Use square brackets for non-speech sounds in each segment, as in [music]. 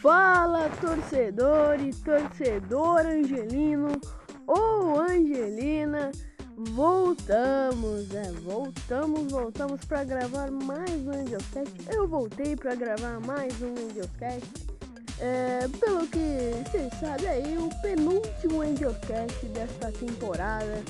Fala torcedor e torcedor angelino ou angelina, voltamos, é, voltamos, voltamos para gravar mais um Angelcast. Eu voltei para gravar mais um Angelcast. É, pelo que você sabe aí, o penúltimo Angelcast desta temporada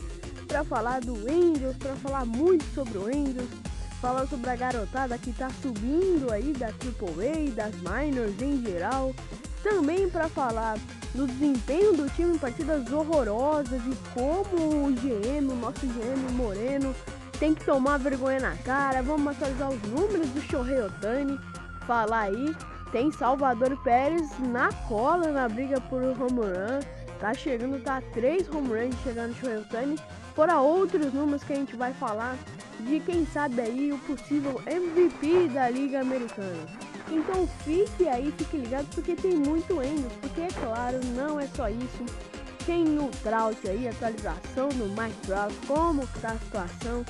para falar do Angels, para falar muito sobre o Angels falar sobre a garotada que tá subindo aí da AAA, das minors em geral. Também para falar do desempenho do time em partidas horrorosas e como o GM, o nosso GM Moreno, tem que tomar vergonha na cara. Vamos atualizar os números do Shohei Otani. Falar aí, tem Salvador Pérez na cola na briga por home run. Tá chegando, tá três home runs chegando no Shohei Otani. Fora outros números que a gente vai falar de quem sabe aí o possível MVP da Liga Americana. Então fique aí, fique ligado porque tem muito Angels, porque é claro, não é só isso. Tem o Trout aí, atualização do Mike Trout, como está a situação.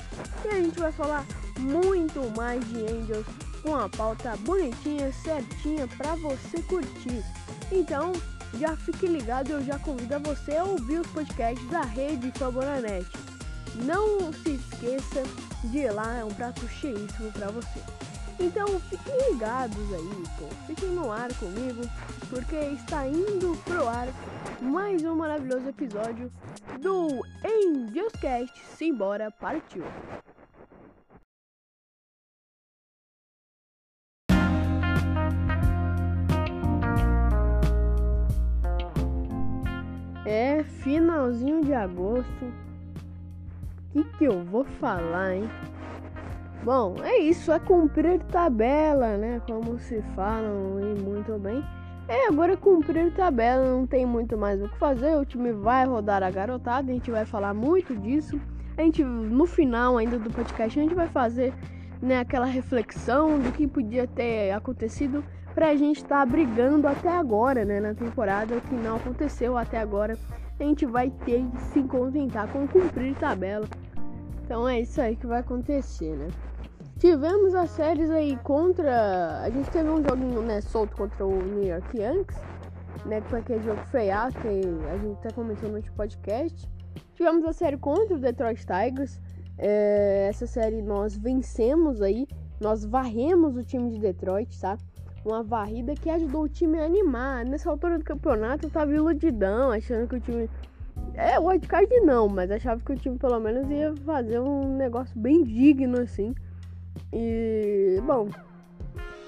E a gente vai falar muito mais de Angels com a pauta bonitinha, certinha para você curtir. Então, já fique ligado, eu já convido a você a ouvir os podcasts da rede Favoranet. Não se esqueça de lá, é um prato cheíssimo para você. Então fiquem ligados aí, pô. Fiquem no ar comigo, porque está indo pro ar mais um maravilhoso episódio do Angelscast. Simbora, partiu! É finalzinho de agosto. Que, que eu vou falar, hein? Bom, é isso, é cumprir tabela, né? Como se falam e muito bem. É, agora é cumprir tabela, não tem muito mais o que fazer. O time vai rodar a garotada, a gente vai falar muito disso. A gente, no final ainda do podcast, a gente vai fazer né, aquela reflexão do que podia ter acontecido pra gente estar tá brigando até agora, né, na temporada, o que não aconteceu até agora. A gente vai ter que se contentar com cumprir tabela. Então é isso aí que vai acontecer, né? Tivemos as séries aí contra. A gente teve um joguinho né, solto contra o New York Yankees, né? Que aquele jogo feiaço que a gente até comentou no podcast. Tivemos a série contra o Detroit Tigers. É, essa série nós vencemos aí. Nós varremos o time de Detroit, tá? Uma varrida que ajudou o time a animar. Nessa altura do campeonato eu tava iludidão, achando que o time. É, o wildcard não, mas achava que o time pelo menos ia fazer um negócio bem digno assim. E, bom,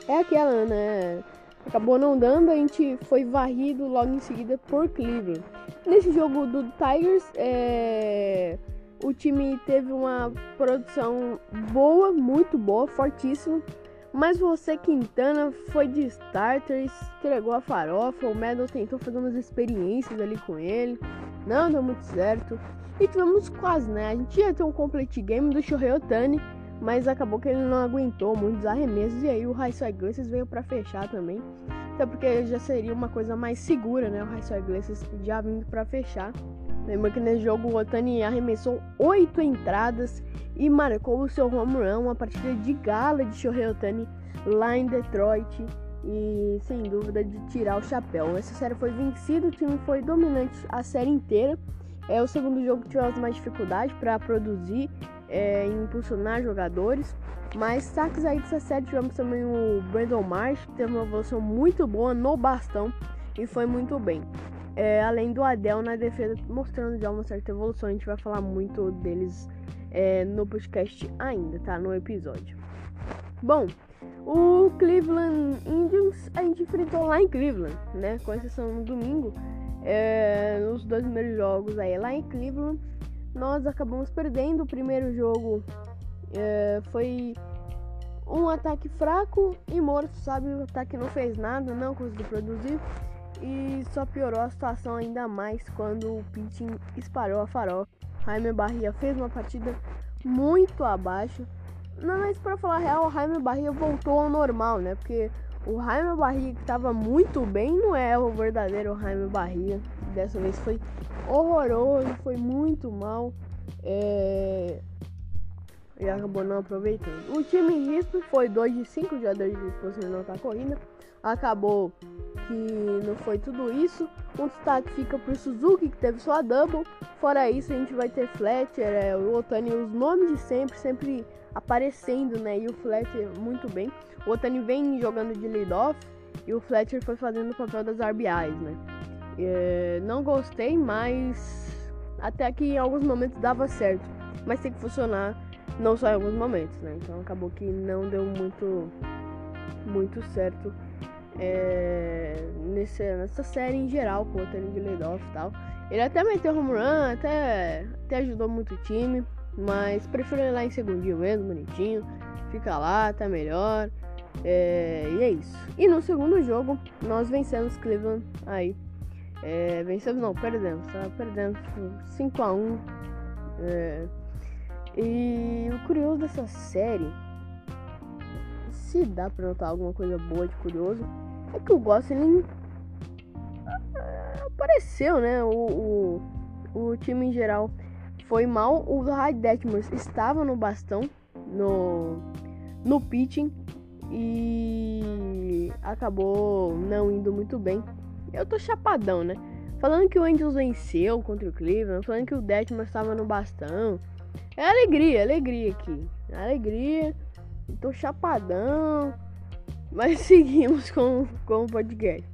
é aquela, né? Acabou não dando, a gente foi varrido logo em seguida por Cleveland. Nesse jogo do Tigers, é... o time teve uma produção boa, muito boa, fortíssima. Mas você, Quintana, foi de starter, entregou a farofa. O Medal tentou fazer umas experiências ali com ele. Não deu muito certo. E tivemos quase, né? A gente ia ter um complete game do Shohei Otani mas acabou que ele não aguentou muitos arremessos e aí o High Iglesias veio para fechar também. Até porque já seria uma coisa mais segura, né? O High Iglesias já vindo para fechar. Lembra que nesse jogo o Otani arremessou oito entradas e marcou o seu home run, uma partida de gala de Shohei Otani lá em Detroit e sem dúvida de tirar o chapéu. Essa série foi vencida, o time foi dominante a série inteira. É o segundo jogo que tivemos mais dificuldade para produzir é, impulsionar jogadores. Mas saques aí dessa série tivemos também o Brandon Marsh, que teve uma evolução muito boa no bastão e foi muito bem. É, além do Adel na defesa, mostrando já uma certa evolução. A gente vai falar muito deles é, no podcast ainda, tá? No episódio. Bom, o Cleveland Indians a gente enfrentou lá em Cleveland, né? Com exceção no domingo. É, nos dois primeiros jogos aí lá em Cleveland nós acabamos perdendo o primeiro jogo. É, foi um ataque fraco e morto, sabe? O ataque não fez nada, não conseguiu produzir. E só piorou a situação ainda mais quando o pitching disparou a farofa. Jaime Barria fez uma partida muito abaixo. Não, mas para falar real, o Jaime Barria voltou ao normal, né? Porque o Jaime Barria que estava muito bem não é o verdadeiro Jaime Barria. Dessa vez foi horroroso, foi muito mal. É... E acabou não aproveitando. O time risco foi 2 de 5 jogadores de posição na corrida. Acabou que não foi tudo isso. Um destaque fica pro Suzuki, que teve sua double. Fora isso, a gente vai ter Fletcher, é, o Otani, os nomes de sempre, sempre aparecendo, né? E o Fletcher muito bem. O Otani vem jogando de lead-off e o Fletcher foi fazendo o papel das RBIs, né? É, não gostei, mas até que em alguns momentos dava certo. Mas tem que funcionar não só em alguns momentos, né? Então acabou que não deu muito, muito certo é, nesse, nessa série em geral, com o Otani lead-off e tal. Ele até meteu home run, até, até ajudou muito o time, mas prefiro ir lá em segundinho mesmo, bonitinho. Fica lá, tá melhor. É, e é isso. E no segundo jogo, nós vencemos Cleveland aí. É, vencemos não, perdemos, tá? Perdemos 5x1. É, e o curioso dessa série, se dá pra notar alguma coisa boa de curioso, é que o Gosling apareceu, né? O, o, o time em geral foi mal. O Hyde Detmers estava no bastão, no, no pitching, e acabou não indo muito bem. Eu tô chapadão, né? Falando que o Angels venceu contra o Cleveland, falando que o Detmers estava no bastão. É alegria, alegria aqui. Alegria. Tô chapadão. Mas [laughs] seguimos com, com o podcast.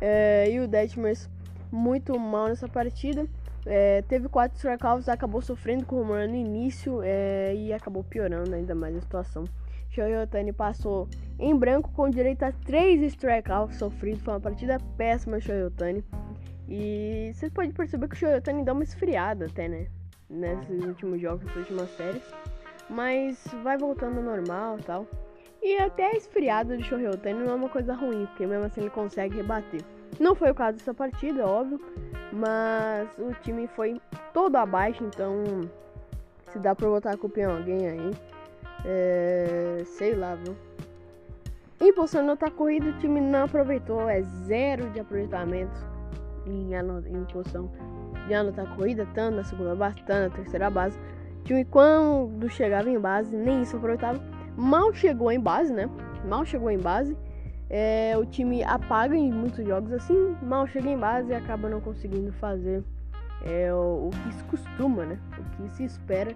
É, e o Detmers muito mal nessa partida. É, teve quatro strikeouts, acabou sofrendo com o home no início é, e acabou piorando ainda mais a situação. Shohei Otani passou em branco com direito a três strikeouts sofridos. Foi uma partida péssima, Shohei Otani. E vocês podem perceber que o Shohei Otani dá uma esfriada até, né? Nesses últimos jogos, nessas últimas séries. Mas vai voltando ao normal tal. E até a esfriada do Shohei não é uma coisa ruim, porque mesmo assim ele consegue rebater. Não foi o caso dessa partida, óbvio, mas o time foi todo abaixo, então se dá pra botar a culpa em alguém aí, é, sei lá, viu? Impulsando outra corrida, o time não aproveitou, é zero de aproveitamento em, em impulsão de anotar a corrida, tanto na segunda base, tanto na terceira base. O time, quando chegava em base, nem isso aproveitava. Mal chegou em base, né? Mal chegou em base. É, o time apaga em muitos jogos assim, mal chega em base e acaba não conseguindo fazer é, o, o, que se costuma, né? O que se espera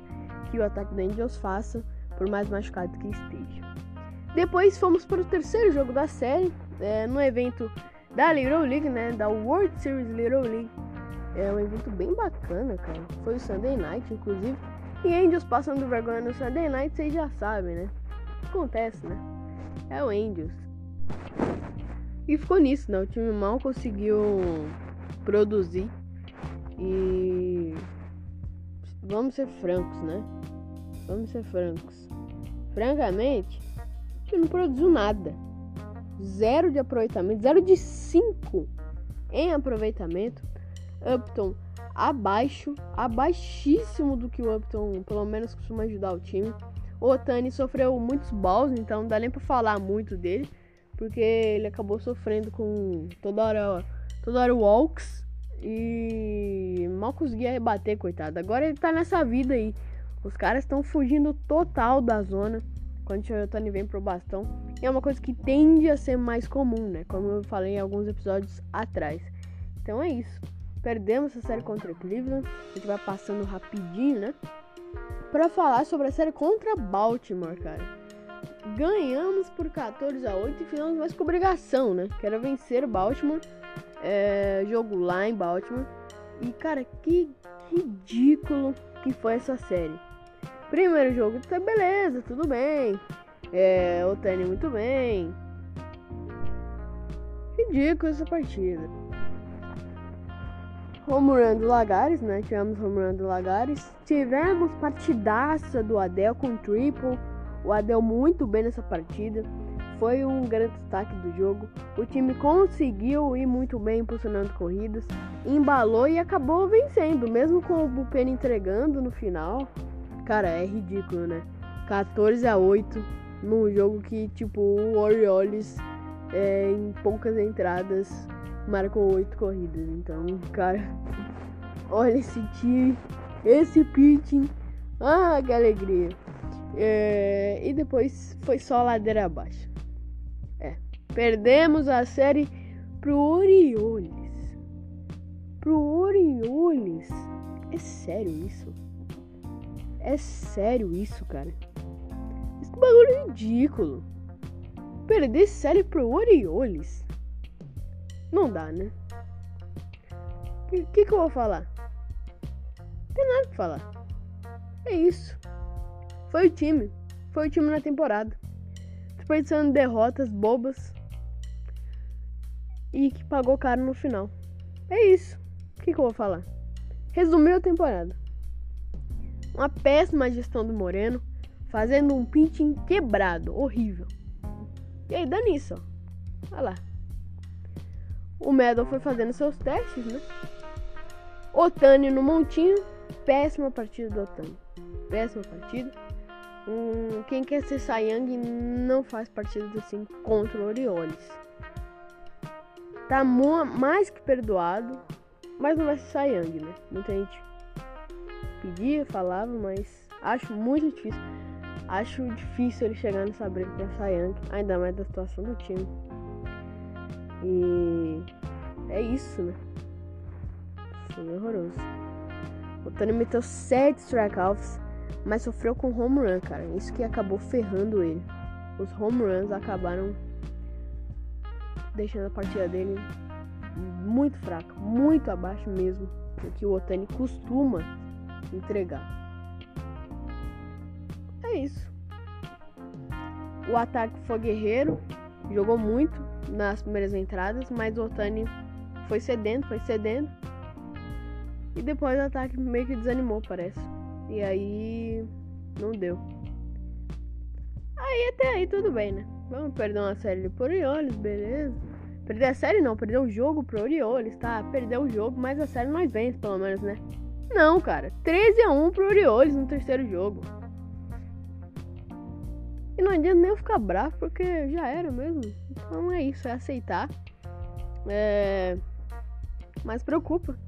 que o ataque do Angels faça, por mais machucado que esteja. Depois fomos para o terceiro jogo da série, é, no evento da Little League, né? Da World Series Little League. É um evento bem bacana, cara. Foi o Sunday Night, inclusive. E Angels passando vergonha no Sunday Night, vocês já sabem, né? Acontece, né? É o Angels. E ficou nisso, né? O time mal conseguiu produzir. E vamos ser francos, né? Vamos ser francos. Francamente, time não produziu nada. Zero de aproveitamento, zero de cinco em aproveitamento. Upton abaixo, abaixíssimo do que o Upton pelo menos costuma ajudar o time. O Otani sofreu muitos balls, então não dá nem pra falar muito dele porque ele acabou sofrendo com toda hora, toda hora walks e mal conseguia rebater, coitado. Agora ele tá nessa vida aí. Os caras estão fugindo total da zona quando o Toyotani vem pro bastão. E é uma coisa que tende a ser mais comum, né? Como eu falei em alguns episódios atrás. Então é isso. Perdemos essa série contra Cleveland. A gente vai passando rapidinho, né? Pra falar sobre a série contra Baltimore, cara ganhamos por 14 a 8 e fizemos mais com obrigação, né? Que era vencer Baltimore. É, jogo lá em Baltimore. E cara, que ridículo que foi essa série. Primeiro jogo, tá beleza, tudo bem. É, o Tani muito bem. Ridículo essa partida. Home run do Lagares, né? Tivemos home run do Lagares. Tivemos partidaça do Adel com triple. O Adel muito bem nessa partida, foi um grande destaque do jogo. O time conseguiu ir muito bem impulsionando corridas, embalou e acabou vencendo, mesmo com o Bullpen entregando no final. Cara, é ridículo, né? 14 a 8 num jogo que tipo o Orioles é, em poucas entradas marcou 8 corridas. Então, cara, [laughs] olha esse time, esse pitching. Ah, que alegria. É, e depois foi só ladeira abaixo. É, perdemos a série pro Orioles. Pro Orioles. É sério isso? É sério isso, cara? Esse bagulho é ridículo. Perder série pro Orioles. Não dá, né? O que, que, que eu vou falar? Não tem nada pra falar. É isso. Foi o time. Foi o time na temporada. Desperdiçando derrotas bobas. E que pagou caro no final. É isso. O que, que eu vou falar? Resumiu a temporada. Uma péssima gestão do Moreno. Fazendo um pitching quebrado. Horrível. E aí dá nisso, ó. Olha lá. O Medal foi fazendo seus testes, né? Otani no montinho. Péssima partida do Otani. Péssima partida. Hum, quem quer ser Sayang não faz partidas assim contra o Orioles. Tá mais que perdoado, mas não vai ser Sayang, né? Muita gente pedia, falava, mas acho muito difícil. Acho difícil ele chegar nessa briga com Sayang, ainda mais da situação do time. E é isso, né? Foi horroroso. O Tony meteu 7 strikeouts, mas sofreu com home run, cara. Isso que acabou ferrando ele. Os home runs acabaram deixando a partida dele muito fraca, muito abaixo mesmo do que o Otani costuma entregar. É isso. O ataque foi guerreiro, jogou muito nas primeiras entradas, mas o Otani foi cedendo, foi cedendo. E depois o ataque meio que desanimou, parece. E aí não deu. Aí até aí tudo bem, né? Vamos perder uma série por Orioles, beleza. Perder a série não, perder o jogo pro Orioles, tá? Perder o jogo, mas a série nós vence, pelo menos, né? Não, cara. 13 a 1 pro Orioles no terceiro jogo. E não adianta nem eu ficar bravo, porque já era mesmo. Então é isso, é aceitar. É... Mas preocupa.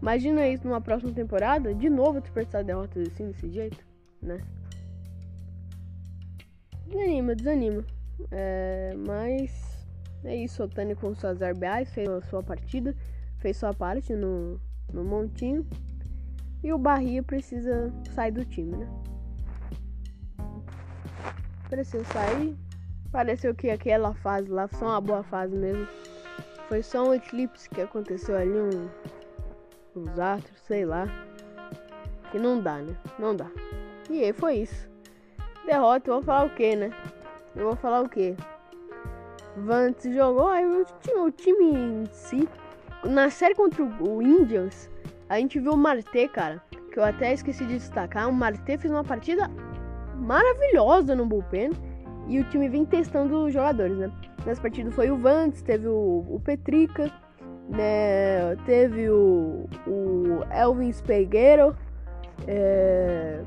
Imagina isso numa próxima temporada, de novo desperdiçar derrotas assim, desse jeito, né? Desanima, desanima. É... Mas é isso, o Tani com suas RBIs fez a sua partida, fez sua parte no, no montinho. E o Barria precisa sair do time, né? Precisa sair. Pareceu que aquela fase lá foi uma boa fase mesmo. Foi só um eclipse que aconteceu ali, um, uns astros, sei lá. Que não dá, né? Não dá. E aí foi isso. Derrota, eu vou falar o que, né? Eu vou falar o que? Vance jogou, aí o time, o time em si. Na série contra o Indians, a gente viu o Marte, cara. Que eu até esqueci de destacar. O Marte fez uma partida maravilhosa no bullpen. E o time vem testando os jogadores, né? Nessa partida foi o Vance, teve o, o Petrica, né? Teve o, o Elvin Spegueiro. É,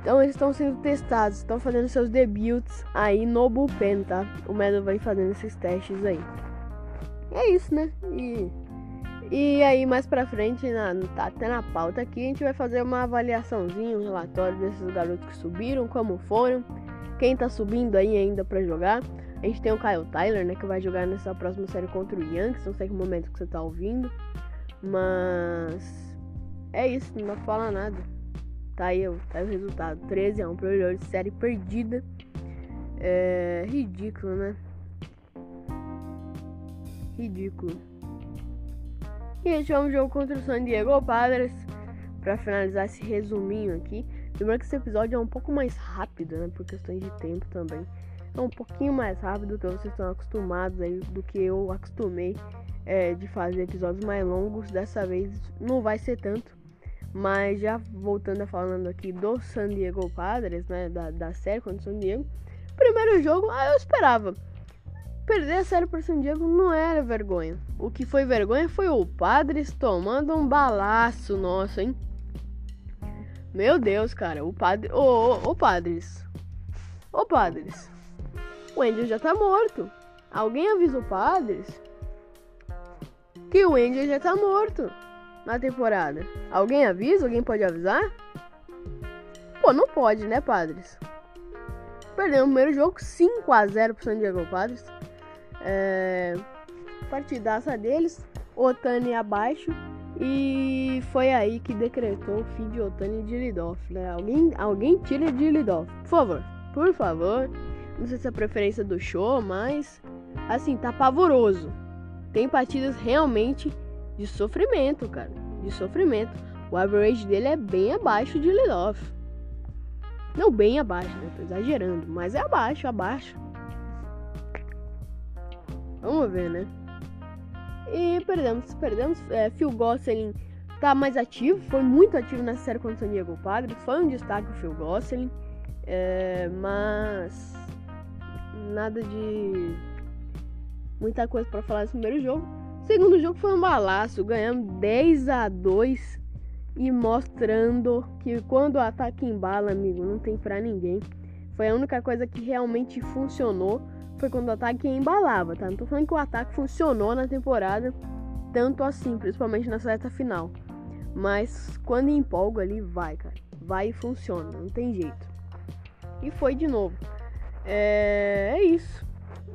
então eles estão sendo testados, estão fazendo seus debuts aí no bullpen, tá? O Meadow vai fazendo esses testes aí. É isso, né? E, e aí mais pra frente, na, tá até na pauta aqui, a gente vai fazer uma avaliaçãozinha, um relatório desses garotos que subiram, como foram, quem tá subindo aí ainda pra jogar. A gente tem o Kyle Tyler, né, que vai jogar nessa próxima série contra o Yankees, não sei que momento que você tá ouvindo. Mas é isso, não dá pra falar nada. Tá aí, tá aí o resultado. 13 a 1 pro Orioles, série perdida. É ridículo, né? Ridículo. E gente vai um jogo contra o San Diego Padres para finalizar esse resuminho aqui. Lembrando que esse episódio é um pouco mais rápido, né? Por questões de tempo também. É um pouquinho mais rápido do que vocês estão acostumados aí, do que eu acostumei é, de fazer episódios mais longos. Dessa vez não vai ser tanto. Mas já voltando a falando aqui do San Diego Padres, né? Da, da série contra o San Diego. Primeiro jogo, ah, eu esperava. Perder a série para San Diego não era vergonha. O que foi vergonha foi o Padres tomando um balaço nosso, hein? Meu Deus, cara, o padre. Ô, ô, ô Padres. Ô Padres. O Angel já tá morto. Alguém avisa o Padres que o Angel já tá morto na temporada? Alguém avisa? Alguém pode avisar? Pô, não pode, né, Padres? Perdeu o primeiro jogo 5 a 0 pro San Diego Padres. É... partidaça deles, Otani abaixo. E foi aí que decretou o fim de Otani e de Lidoff, né? Alguém, alguém tira de Lidoff, por favor, por favor. Não sei se é a preferência do show, mas assim, tá pavoroso. Tem partidas realmente de sofrimento, cara, de sofrimento. O average dele é bem abaixo de Lidoff. Não bem abaixo, né? Tô exagerando, mas é abaixo, abaixo. Vamos ver, né? E perdemos, perdemos. É, Phil Gosselin tá mais ativo, foi muito ativo nessa série contra o San Diego Padres. Foi um destaque o Phil Gosselin, é, mas nada de muita coisa para falar desse primeiro jogo. Segundo jogo foi um balaço, ganhamos 10 a 2 e mostrando que quando o ataque embala, amigo, não tem pra ninguém. Foi a única coisa que realmente funcionou foi quando o ataque embalava, tá? Não tô falando que o ataque funcionou na temporada tanto assim, principalmente na reta final. Mas quando empolga ali, vai, cara. Vai e funciona, não tem jeito. E foi de novo. É, é isso.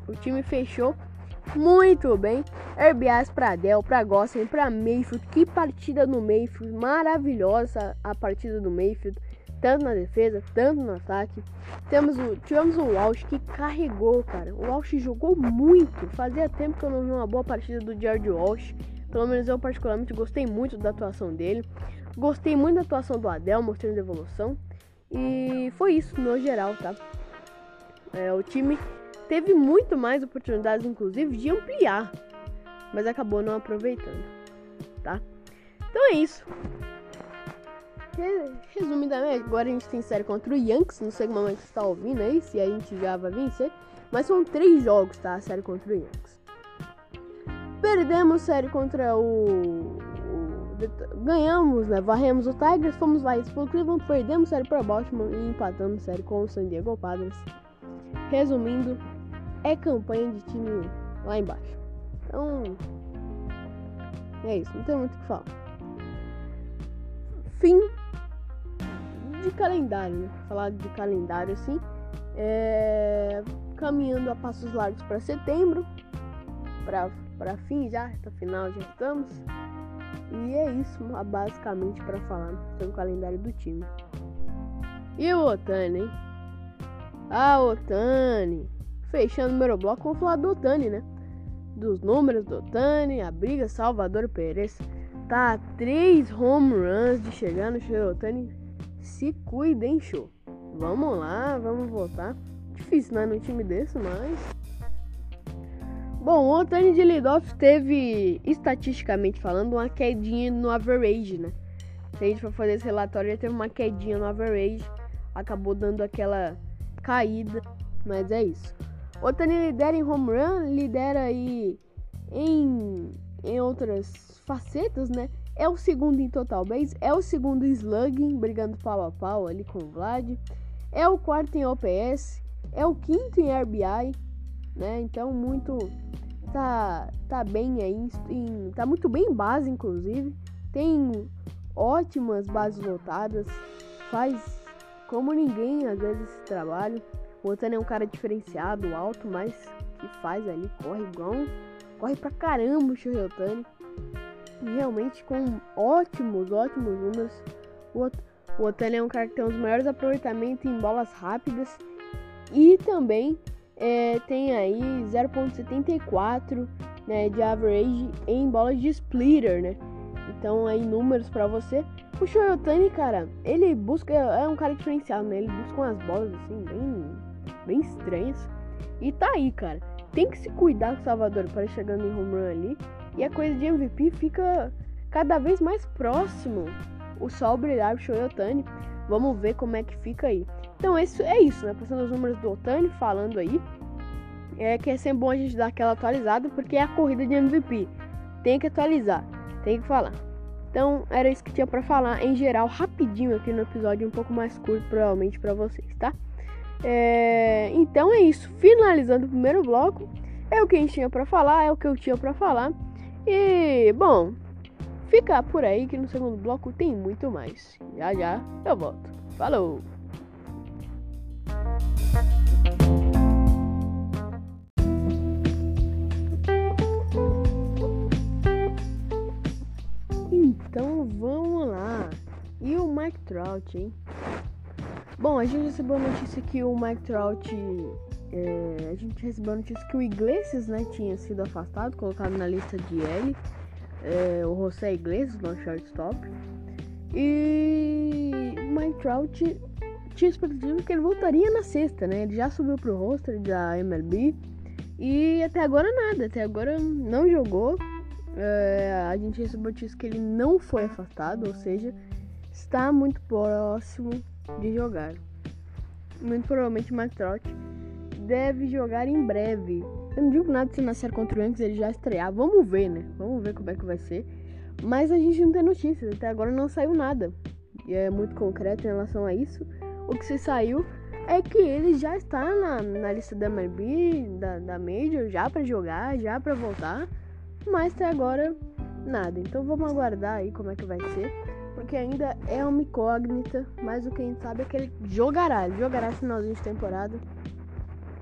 O time fechou muito bem. RBIs para Dell, para Gossen, para Mayfield. Que partida no Mayfield. Maravilhosa a partida do Mayfield tanto na defesa, tanto no ataque. Temos o, tivemos o Walsh que carregou, cara. O Walsh jogou muito. Fazia tempo que eu não vi uma boa partida do George Walsh. Pelo menos eu particularmente gostei muito da atuação dele. Gostei muito da atuação do Adel, mostrando evolução. E foi isso no geral, tá? É, o time teve muito mais oportunidades, inclusive, de ampliar. Mas acabou não aproveitando, tá? Então é isso. Resumidamente, agora a gente tem série contra o Yankees. Não sei como é que você está ouvindo aí, se a gente já vai vencer. Mas são três jogos, tá? A série contra o Yankees. Perdemos série contra o. ganhamos, né? Varremos o Tigers, fomos lá pro Cleveland, perdemos série para Baltimore e empatamos série com o San Diego Padres. Resumindo, é campanha de time lá embaixo. Então, é isso, não tem muito o que falar. Fim de calendário, né? Falar de calendário assim. É... Caminhando a passos largos para setembro. Para fim já, até final já estamos. E é isso basicamente para falar sobre o calendário do time. E o Otani, hein? Ah, Otani. Fechando o número bloco, vamos falar do Otani, né? Dos números do Otani, a briga Salvador Pérez. Tá a três home runs de chegar no Otani se cuidem, show. Vamos lá, vamos voltar. Difícil, né? Num time desse, mas. Bom, o Otani de Lidoff teve, estatisticamente falando, uma quedinha no average, né? Se a gente for fazer esse relatório, ele teve uma quedinha no average. Acabou dando aquela caída, mas é isso. O Otani lidera em home run, lidera aí em, em outras facetas, né? É o segundo em total base, é o segundo em slugging, brigando pau a pau ali com o Vlad. É o quarto em OPS, é o quinto em RBI, né? Então muito tá tá bem aí, em, tá muito bem em base inclusive. Tem ótimas bases lotadas, faz como ninguém às vezes esse trabalho. O Otani é um cara diferenciado, alto, mas que faz ali, corre igual, corre pra caramba o Shohei Otani realmente com ótimos, ótimos números. O, Otani é um cara que tem os maiores aproveitamentos em bolas rápidas e também é, tem aí 0.74 né, de average em bolas de splitter, né? Então aí números para você. O Shohei Otani, cara, ele busca é um cara diferenciado, né? Ele busca umas bolas assim bem bem estranhas. E tá aí, cara. Tem que se cuidar com o Salvador para chegando em home run ali. E a coisa de MVP fica cada vez mais próximo. O sol brilhar o Shohei Otani. Vamos ver como é que fica aí. Então isso é isso, né? Passando os números do Otani, falando aí. É que é sempre bom a gente dar aquela atualizada, porque é a corrida de MVP. Tem que atualizar, tem que falar. Então era isso que tinha para falar em geral, rapidinho aqui no episódio, um pouco mais curto provavelmente para vocês, tá? É... Então é isso. Finalizando o primeiro bloco, é o que a gente tinha para falar, é o que eu tinha para falar. E, bom, fica por aí que no segundo bloco tem muito mais. Já já eu volto. Falou! Então vamos lá. E o Mike Trout, hein? Bom, a gente recebeu a notícia que o Mike Trout é, a gente recebeu a notícia que o Iglesias, né, tinha sido afastado, colocado na lista de L. É, o José Iglesias, no shortstop. E Mike Trout tinha expectativa que ele voltaria na sexta, né? Ele já subiu pro roster da MLB. E até agora nada, até agora não jogou. É, a gente recebeu notícia que ele não foi afastado, ou seja, está muito próximo de jogar. Muito provavelmente Mike Trout deve jogar em breve. Eu não digo nada se na série contra o Yankees ele já estrear. Vamos ver, né? Vamos ver como é que vai ser. Mas a gente não tem notícias. Até agora não saiu nada. E é muito concreto em relação a isso. O que se saiu é que ele já está na, na lista da MLB, da, da Major, já para jogar, já para voltar. Mas até agora nada. Então vamos aguardar aí como é que vai ser porque ainda é uma incógnita, mas o que a gente sabe é que ele jogará, ele jogará finalzinho de temporada,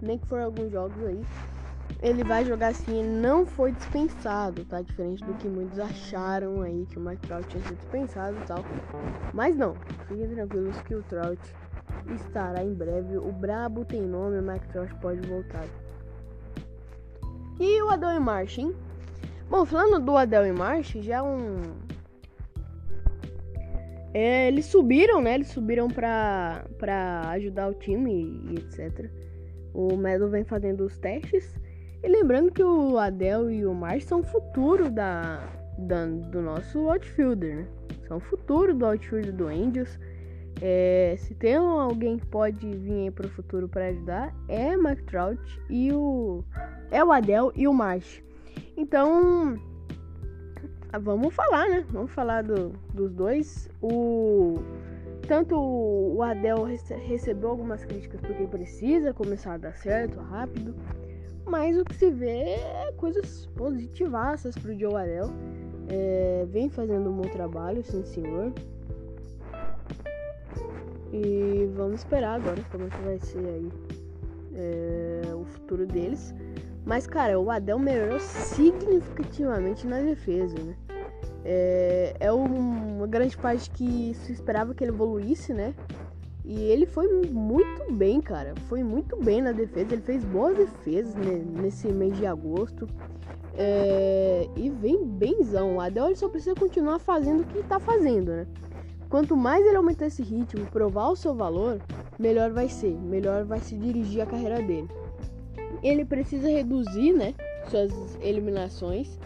nem que for alguns jogos aí. Ele vai jogar assim, ele não foi dispensado, tá? Diferente do que muitos acharam aí que o Mike Trout tinha sido dispensado e tal. Mas não, fiquem tranquilos que o Trout estará em breve. O Brabo tem nome, o Mike Trout pode voltar. E o Adel e March, hein? Bom, falando do Adel e March, já um é, eles subiram, né? Eles subiram pra, pra ajudar o time e etc. O Melo vem fazendo os testes. E lembrando que o Adel e o March são o futuro da, da, do nosso outfielder, né? São o futuro do outfielder do Angels. É, se tem alguém que pode vir aí pro futuro para ajudar, é Mike Trout e o. É o Adel e o March. Então vamos falar, né? Vamos falar do, dos dois. O tanto o Adel rece recebeu algumas críticas porque precisa começar a dar certo rápido, mas o que se vê é coisas positivaças pro Joe Adel. É, vem fazendo um bom trabalho, sim senhor. E vamos esperar agora como é que vai ser aí é, o futuro deles. Mas, cara, o Adel melhorou significativamente na defesa, né? É, é uma grande parte que se esperava que ele evoluísse, né? E ele foi muito bem, cara. Foi muito bem na defesa. Ele fez boas defesas né, nesse mês de agosto. É, e vem benzão. O Adel só precisa continuar fazendo o que tá fazendo, né? Quanto mais ele aumentar esse ritmo, provar o seu valor, melhor vai ser. Melhor vai se dirigir a carreira dele ele precisa reduzir, né, suas eliminações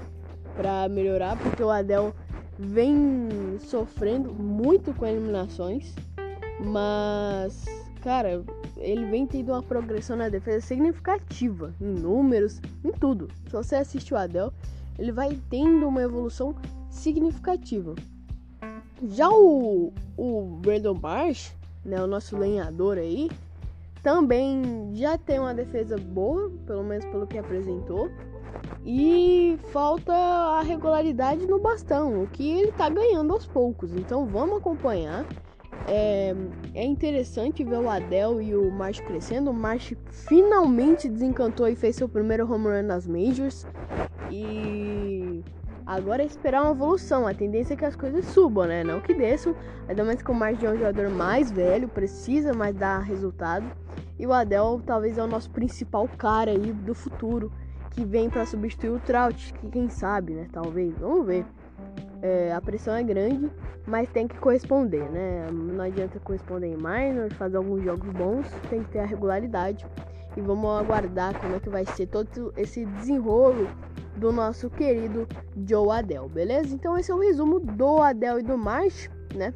para melhorar, porque o Adel vem sofrendo muito com eliminações, mas cara, ele vem tendo uma progressão na defesa significativa em números, em tudo. Se você assiste o Adel, ele vai tendo uma evolução significativa. Já o, o Brandon Marsh, né, o nosso lenhador aí, também já tem uma defesa boa, pelo menos pelo que apresentou. E falta a regularidade no bastão, o que ele tá ganhando aos poucos. Então vamos acompanhar. É, é interessante ver o Adel e o March crescendo. O March finalmente desencantou e fez seu primeiro home run nas Majors. E agora é esperar uma evolução. A tendência é que as coisas subam, né? Não que desçam. Ainda mais que o March é um jogador mais velho, precisa mais dar resultado. E o Adel talvez é o nosso principal cara aí do futuro que vem para substituir o Trout, que quem sabe, né? Talvez, vamos ver. É, a pressão é grande, mas tem que corresponder, né? Não adianta corresponder em minor, fazer alguns jogos bons, tem que ter a regularidade. E vamos aguardar como é que vai ser todo esse desenrolo do nosso querido Joe Adel, beleza? Então esse é o resumo do Adel e do March, né?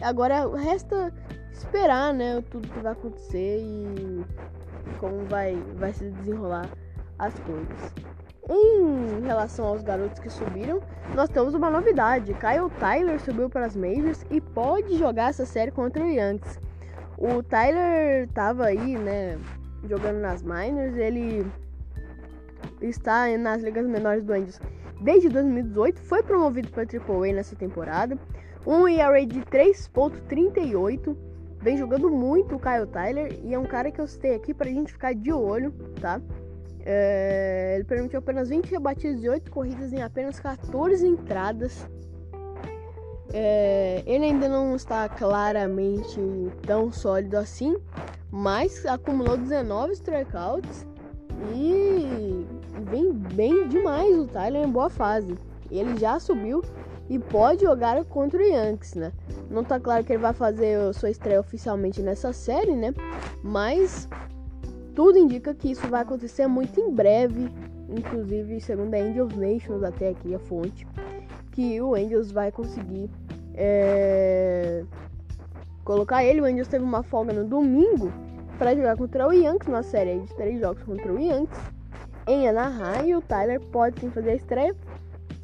Agora resta esperar, né, tudo que vai acontecer e como vai, vai se desenrolar as coisas. Em relação aos garotos que subiram, nós temos uma novidade. Kyle Tyler subiu para as Majors e pode jogar essa série contra o Yankees. O Tyler estava aí, né, jogando nas minors, ele está nas ligas menores do Angels desde 2018, foi promovido para AAA nessa temporada, um ERA de 3.38 vem jogando muito o Kyle Tyler e é um cara que eu citei aqui pra gente ficar de olho, tá? É, ele permitiu apenas 20 rebatidas e 8 corridas em apenas 14 entradas. É, ele ainda não está claramente tão sólido assim, mas acumulou 19 strikeouts e vem bem demais o Tyler em boa fase. Ele já subiu e pode jogar contra o Yankees, né? Não tá claro que ele vai fazer sua estreia oficialmente nessa série, né? Mas tudo indica que isso vai acontecer muito em breve, inclusive segundo a Angels Nations até aqui a fonte, que o Angels vai conseguir é, colocar ele. O Angels teve uma folga no domingo para jogar contra o Yankees na série de três jogos contra o Yankees em Anaheim. E o Tyler pode sim fazer a estreia.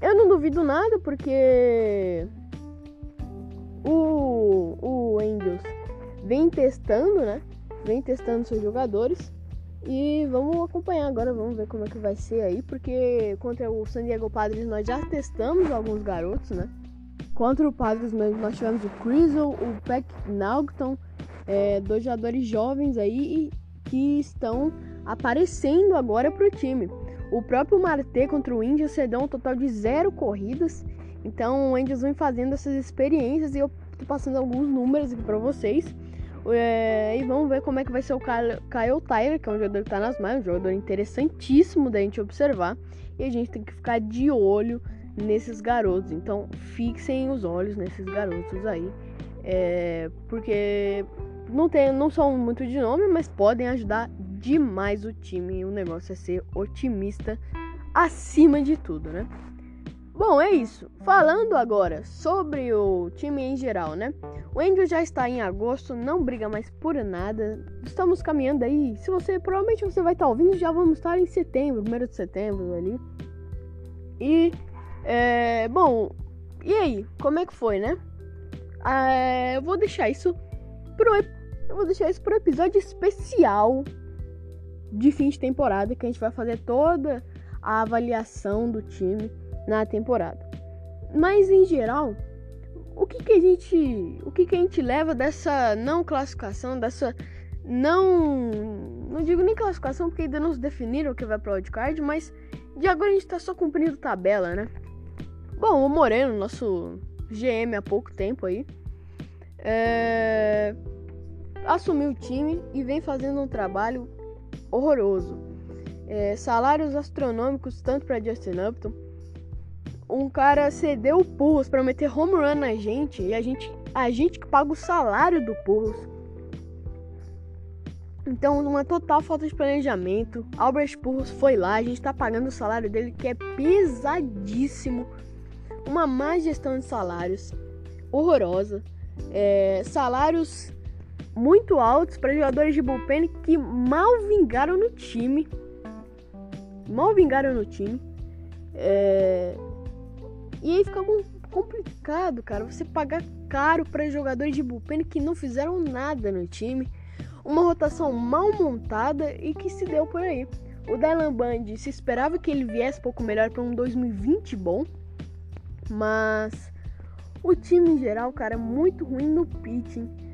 Eu não duvido nada porque o, o Angels vem testando, né? Vem testando seus jogadores. E vamos acompanhar agora, vamos ver como é que vai ser aí, porque contra o San Diego Padres nós já testamos alguns garotos, né? Contra o Padres nós tivemos o Crizzle, o Peck Naughton, é, dois jogadores jovens aí que estão aparecendo agora para o time. O próprio Marte contra o Indians cedeu um total de zero corridas. Então o Indians vem fazendo essas experiências e eu tô passando alguns números aqui para vocês. É, e vamos ver como é que vai ser o Kyle Tyler, que é um jogador que tá nas mãos, um jogador interessantíssimo da gente observar. E a gente tem que ficar de olho nesses garotos. Então fixem os olhos nesses garotos aí. É, porque não, tem, não são muito de nome, mas podem ajudar demais o time. O negócio é ser otimista acima de tudo, né? Bom, é isso. Falando agora sobre o time em geral, né? O Angel já está em agosto, não briga mais por nada. Estamos caminhando aí. Se você provavelmente você vai estar ouvindo, já vamos estar em setembro, primeiro de setembro ali. E é, bom, e aí, como é que foi, né? Ah, eu vou deixar isso pro eu vou deixar isso pro episódio especial de fim de temporada que a gente vai fazer toda a avaliação do time na temporada. Mas em geral, o que, que a gente, o que, que a gente leva dessa não classificação, dessa não, não digo nem classificação porque ainda não se definiram o que vai para o wildcard, mas de agora a gente está só cumprindo tabela, né? Bom, o Moreno, nosso GM há pouco tempo aí, é... assumiu o time e vem fazendo um trabalho horroroso. É, salários astronômicos tanto para Justin Upton. Um cara cedeu o Purros para meter home run na gente e a gente, a gente que paga o salário do Purros. Então, uma total falta de planejamento. Albert Purros foi lá, a gente tá pagando o salário dele que é pesadíssimo. Uma má gestão de salários horrorosa. É, salários muito altos para jogadores de bullpen que mal vingaram no time. Mal vingaram no time. É... E aí fica complicado, cara, você pagar caro para jogadores de bullpen que não fizeram nada no time. Uma rotação mal montada e que se deu por aí. O Dylan Band se esperava que ele viesse pouco melhor para um 2020 bom, mas o time em geral, cara, é muito ruim no pitching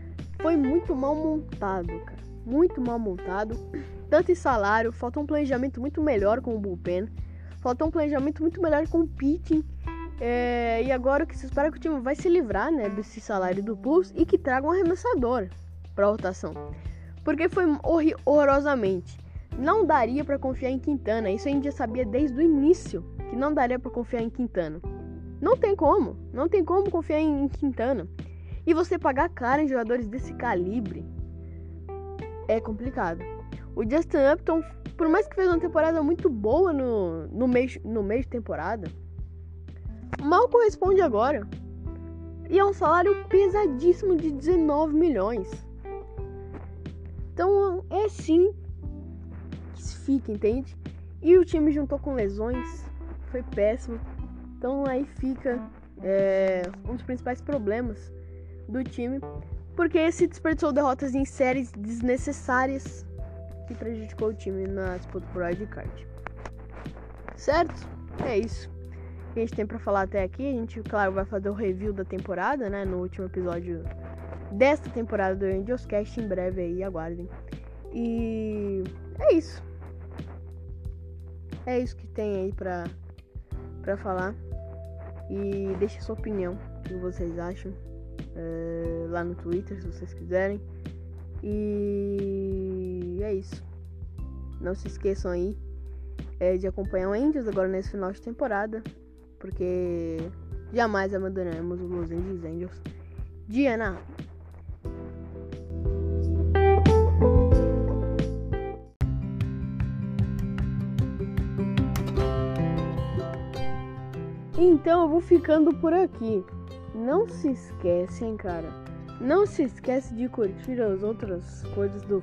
foi muito mal montado, cara. Muito mal montado. Tanto em salário, faltou um planejamento muito melhor com o bullpen. Faltou um planejamento muito melhor com o pitching. É, e agora o que se espera é que o time vai se livrar né, desse salário do Bulls e que traga um arremessador para a rotação. Porque foi horrorosamente. Não daria para confiar em Quintana. Isso a gente já sabia desde o início que não daria para confiar em Quintana. Não tem como. Não tem como confiar em Quintana. E você pagar caro em jogadores desse calibre é complicado. O Justin Upton, por mais que fez uma temporada muito boa no, no, mês, no mês de temporada, mal corresponde agora. E é um salário pesadíssimo de 19 milhões. Então é assim que se fica, entende? E o time juntou com lesões, foi péssimo. Então aí fica é, um dos principais problemas do time, porque se desperdiçou derrotas em séries desnecessárias que prejudicou o time na disputa por wildcard. Certo? É isso que a gente tem para falar até aqui. A gente, claro, vai fazer o review da temporada, né? No último episódio desta temporada do Angels Cast em breve aí, aguardem. E é isso. É isso que tem aí pra, pra falar. E deixe sua opinião o que vocês acham é, lá no Twitter, se vocês quiserem. E é isso. Não se esqueçam aí é, de acompanhar o Angels agora nesse final de temporada, porque jamais abandonaremos os Los Angeles Angels. Diana! Então eu vou ficando por aqui. Não se esquece, hein, cara. Não se esquece de curtir as outras coisas do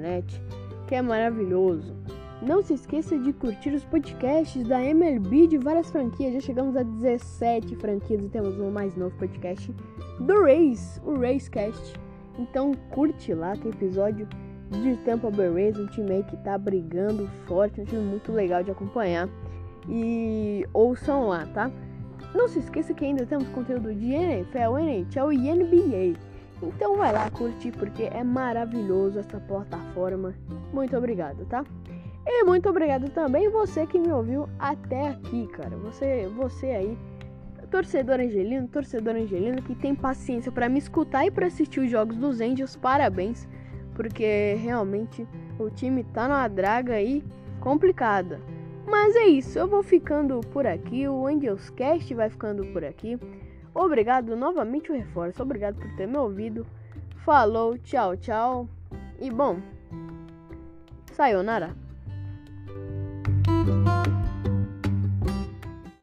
Net, que é maravilhoso. Não se esqueça de curtir os podcasts da MLB de várias franquias. Já chegamos a 17 franquias e temos um mais novo podcast do Race, o Racecast. Então curte lá, tem episódio de Tampa Bay Rays, um time aí que tá brigando forte, um time muito legal de acompanhar. E ouçam lá, tá? Não se esqueça que ainda temos conteúdo de NFL, NHL e NBA. Então vai lá curtir porque é maravilhoso essa plataforma. Muito obrigado, tá? E muito obrigado também você que me ouviu até aqui, cara. Você, você aí, torcedor angelino, torcedor angelino que tem paciência para me escutar e para assistir os jogos dos Angels. Parabéns, porque realmente o time tá numa draga aí complicada. Mas é isso, eu vou ficando por aqui, o Angels Cast vai ficando por aqui. Obrigado novamente o reforço, obrigado por ter me ouvido. Falou, tchau, tchau. E bom, sayonara.